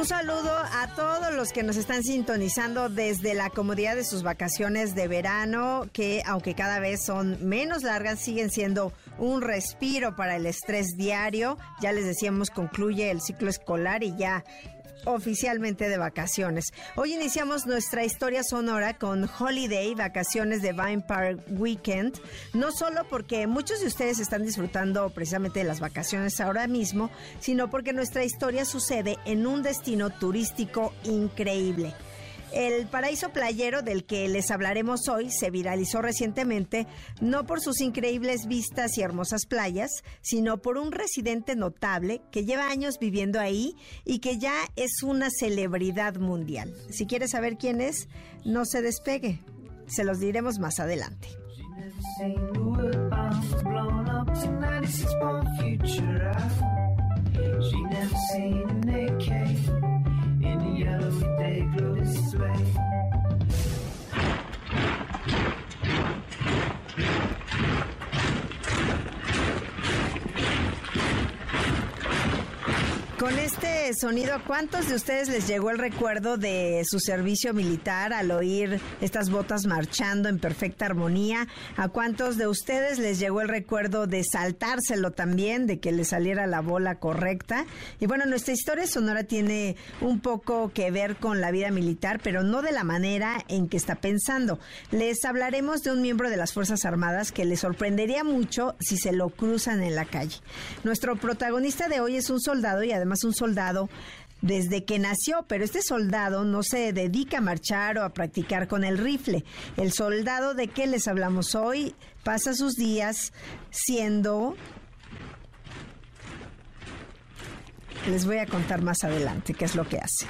Un saludo a todos los que nos están sintonizando desde la comodidad de sus vacaciones de verano, que aunque cada vez son menos largas, siguen siendo un respiro para el estrés diario. Ya les decíamos, concluye el ciclo escolar y ya oficialmente de vacaciones. Hoy iniciamos nuestra historia sonora con Holiday, vacaciones de Vine Park Weekend, no solo porque muchos de ustedes están disfrutando precisamente de las vacaciones ahora mismo, sino porque nuestra historia sucede en un destino turístico increíble. El paraíso playero del que les hablaremos hoy se viralizó recientemente no por sus increíbles vistas y hermosas playas, sino por un residente notable que lleva años viviendo ahí y que ya es una celebridad mundial. Si quieres saber quién es, no se despegue. Se los diremos más adelante. Con este sonido, ¿a cuántos de ustedes les llegó el recuerdo de su servicio militar al oír estas botas marchando en perfecta armonía? ¿A cuántos de ustedes les llegó el recuerdo de saltárselo también, de que le saliera la bola correcta? Y bueno, nuestra historia sonora tiene un poco que ver con la vida militar, pero no de la manera en que está pensando. Les hablaremos de un miembro de las Fuerzas Armadas que les sorprendería mucho si se lo cruzan en la calle. Nuestro protagonista de hoy es un soldado y además un soldado desde que nació, pero este soldado no se dedica a marchar o a practicar con el rifle. El soldado de que les hablamos hoy pasa sus días siendo... Les voy a contar más adelante qué es lo que hace.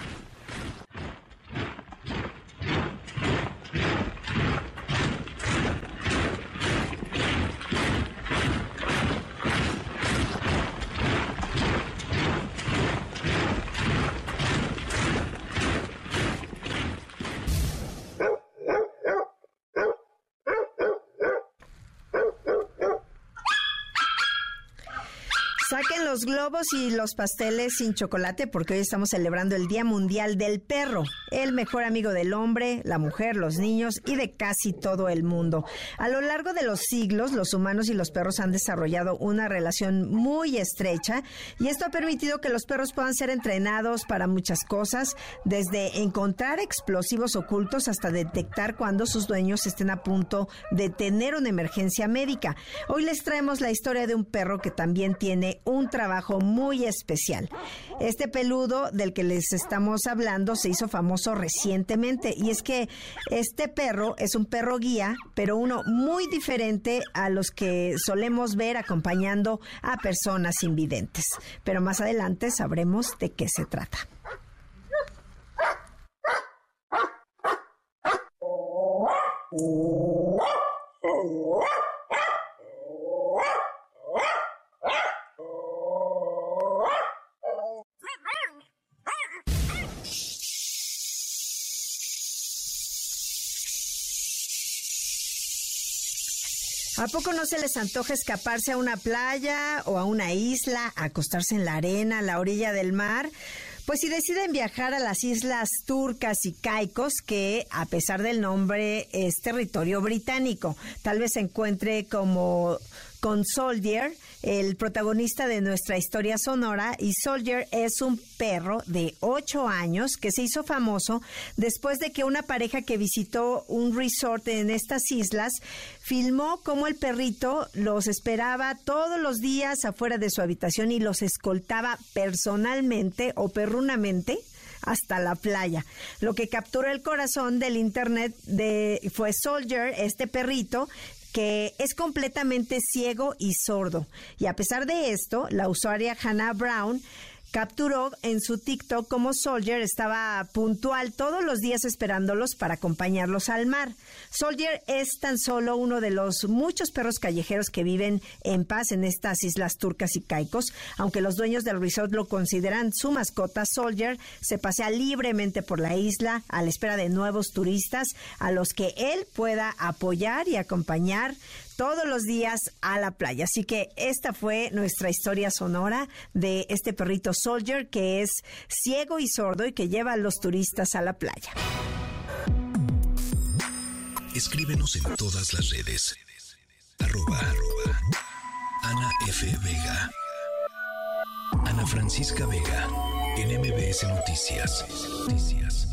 Saquen los globos y los pasteles sin chocolate porque hoy estamos celebrando el Día Mundial del Perro, el mejor amigo del hombre, la mujer, los niños y de casi todo el mundo. A lo largo de los siglos, los humanos y los perros han desarrollado una relación muy estrecha y esto ha permitido que los perros puedan ser entrenados para muchas cosas, desde encontrar explosivos ocultos hasta detectar cuando sus dueños estén a punto de tener una emergencia médica. Hoy les traemos la historia de un perro que también tiene un trabajo muy especial. Este peludo del que les estamos hablando se hizo famoso recientemente y es que este perro es un perro guía, pero uno muy diferente a los que solemos ver acompañando a personas invidentes. Pero más adelante sabremos de qué se trata. ¿A poco no se les antoja escaparse a una playa o a una isla, acostarse en la arena, a la orilla del mar? Pues si deciden viajar a las islas turcas y caicos, que a pesar del nombre es territorio británico, tal vez se encuentre como con Soldier, el protagonista de nuestra historia sonora, y Soldier es un perro de 8 años que se hizo famoso después de que una pareja que visitó un resort en estas islas filmó cómo el perrito los esperaba todos los días afuera de su habitación y los escoltaba personalmente o perrunamente hasta la playa. Lo que capturó el corazón del internet de, fue Soldier, este perrito, que es completamente ciego y sordo. Y a pesar de esto, la usuaria Hannah Brown capturó en su TikTok cómo Soldier estaba puntual todos los días esperándolos para acompañarlos al mar. Soldier es tan solo uno de los muchos perros callejeros que viven en paz en estas islas turcas y caicos. Aunque los dueños del resort lo consideran su mascota, Soldier se pasea libremente por la isla a la espera de nuevos turistas a los que él pueda apoyar y acompañar todos los días a la playa. Así que esta fue nuestra historia sonora de este perrito Soldier que es ciego y sordo y que lleva a los turistas a la playa. Escríbenos en todas las redes. Arroba, Ana F. Vega. Ana Francisca Vega. En Noticias. Noticias.